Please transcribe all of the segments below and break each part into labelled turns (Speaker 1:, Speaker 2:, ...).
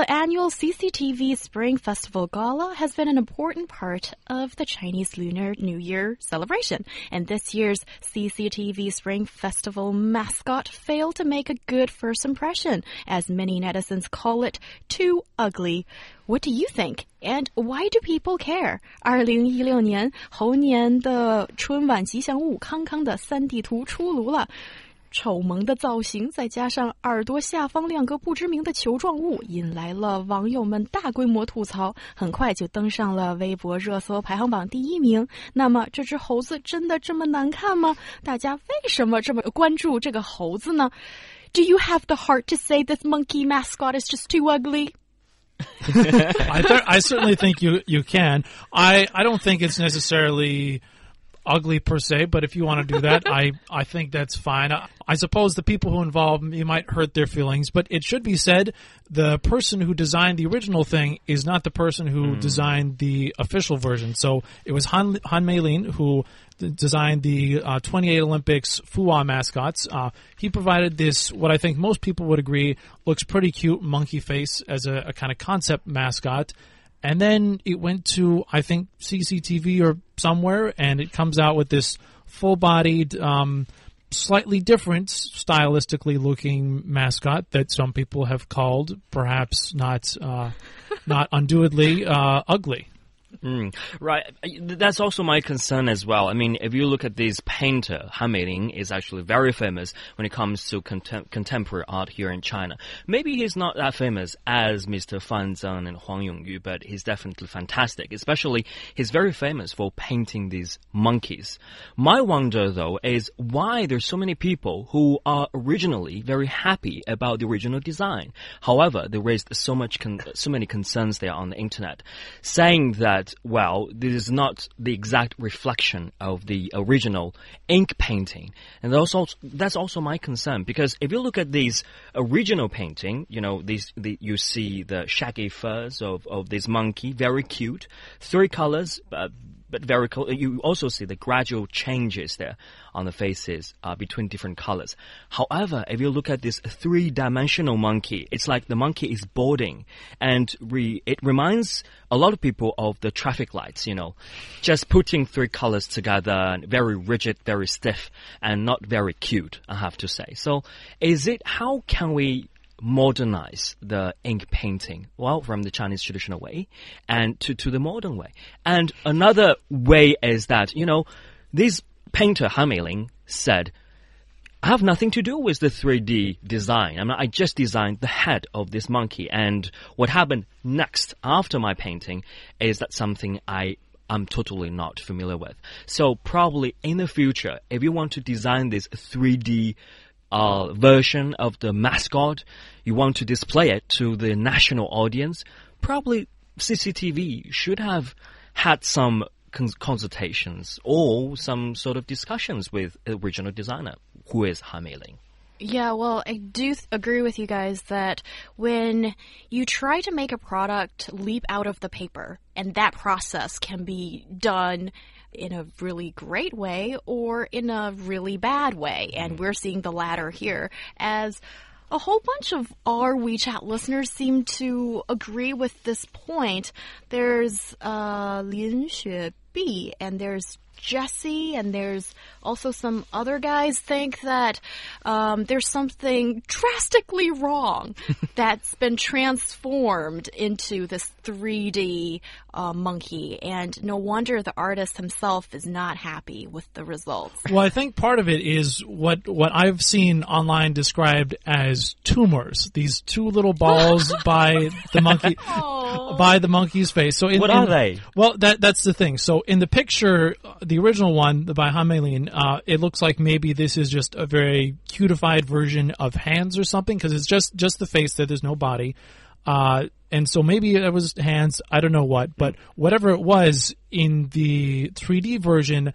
Speaker 1: The annual CCTV Spring Festival Gala has been an important part of the Chinese Lunar New Year celebration. And this year's CCTV Spring Festival mascot failed to make a good first impression, as many netizens call it too ugly. What do you think? And why do people care? 二零一六年猴年的春晚吉祥物康康的三 D 图出炉了。 丑萌的造型，再加上耳朵下方两个不知名的球状物，引来了网友们大规模吐槽，很快就登上了微博热搜排行榜第一名。那么，这只猴子真的这么难看吗？大家为什么这么关注这个猴子呢？Do you have the heart to say this monkey mascot is just too ugly?
Speaker 2: I, th- I certainly think you you can. I I don't think it's necessarily ugly per se, but if you want to do that, I, I think that's fine. I, I, suppose the people who involve you might hurt their feelings, but it should be said the person who designed the original thing is not the person who mm. designed the official version. So it was Han, Han Meilin who designed the uh, 28 Olympics Fuwa mascots. Uh, he provided this, what I think most people would agree, looks pretty cute monkey face as a, a kind of concept mascot. And then it went to, I think, CCTV or somewhere, and it comes out with this full bodied, um, slightly different stylistically looking mascot that some people have called perhaps not uh, not unduly uh, ugly.
Speaker 3: Mm, right. That's also my concern as well. I mean, if you look at this painter, Han Meilin is actually very famous when it comes to contem contemporary art here in China. Maybe he's not that famous as Mr. Fan Zeng and Huang Yongyu, but he's definitely fantastic. Especially, he's very famous for painting these monkeys. My wonder, though, is why there's so many people who are originally very happy about the original design. However, they raised so much, so many concerns there on the internet, saying that that, well, this is not the exact reflection of the original ink painting. And also, that's also my concern because if you look at these original painting, you know, these, the, you see the shaggy furs of, of this monkey, very cute, three colors, uh, but very. You also see the gradual changes there on the faces uh, between different colors. However, if you look at this three-dimensional monkey, it's like the monkey is boarding, and re it reminds a lot of people of the traffic lights. You know, just putting three colors together, very rigid, very stiff, and not very cute. I have to say. So, is it how can we modernize the ink painting, well, from the Chinese traditional way and to, to the modern way. And another way is that, you know, this painter Han Meilin said, I have nothing to do with the 3D design. I, mean, I just designed the head of this monkey. And what happened next after my painting is that something I I'm totally not familiar with. So probably in the future, if you want to design this 3D uh, version of the mascot, you want to display it to the national audience, probably CCTV should have had some cons consultations or some sort of discussions with original designer, who is Han Meilin.
Speaker 1: Yeah, well, I do agree with you guys that when you try to make a product leap out of the paper, and that process can be done in a really great way or in a really bad way. And we're seeing the latter here as a whole bunch of our WeChat listeners seem to agree with this point. There's uh, Lin Xue and there's Jesse and there's also some other guys think that um, there's something drastically wrong that's been transformed into this 3D uh, monkey, and no wonder the artist himself is not happy with the results.
Speaker 2: Well, I think part of it is what what I've seen online described as tumors. These two little balls by the monkey oh. By the monkey's face.
Speaker 3: So in, what are they?
Speaker 2: Well, that that's the thing. So in the picture, the original one the by Han Meilin, uh, it looks like maybe this is just a very cutified version of hands or something because it's just just the face that there's no body. Uh, and so maybe it was hands, I don't know what, but whatever it was in the 3D version,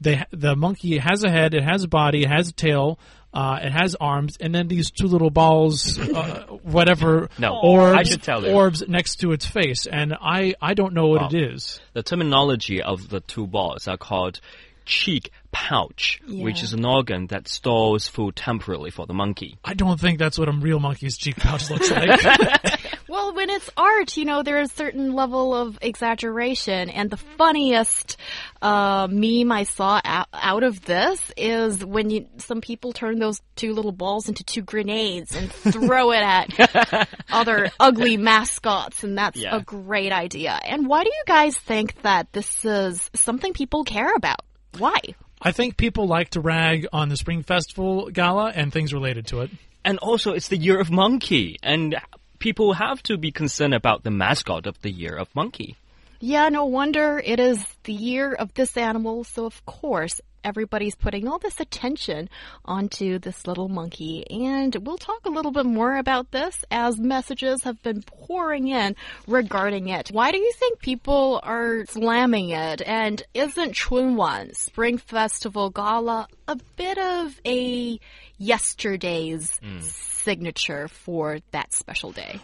Speaker 2: the the monkey has a head, it has a body, it has a tail, Uh, it has arms, and then these two little balls, uh, whatever
Speaker 3: No,
Speaker 2: orbs,
Speaker 3: I should tell you.
Speaker 2: orbs next to its face, and I I don't know what it is.
Speaker 3: The terminology of the two balls are called cheek pouch, which is an organ that stores food temporarily for the monkey.
Speaker 2: I don't think that's what a real monkey's cheek pouch looks like.
Speaker 1: Well, when it's art, you know, there's a certain level of exaggeration. And the funniest uh, meme I saw out, out of this is when you, some people turn those two little balls into two grenades and throw it at other ugly mascots. And that's
Speaker 3: Yeah.
Speaker 1: a great idea. And why do you guys think that this is something people care about? Why?
Speaker 2: I think people like to rag on the Spring Festival Gala and things related to it.
Speaker 3: And also, it's the year of monkey, and people have to be concerned about the mascot of the year of monkey.
Speaker 1: Yeah, no wonder it is the year of this animal, so of course everybody's putting all this attention onto this little monkey. And we'll talk a little bit more about this as messages have been pouring in regarding it. Why do you think people are slamming it? And isn't Chunwan Spring Festival Gala a bit of a yesterday's hmm. signature for that special day?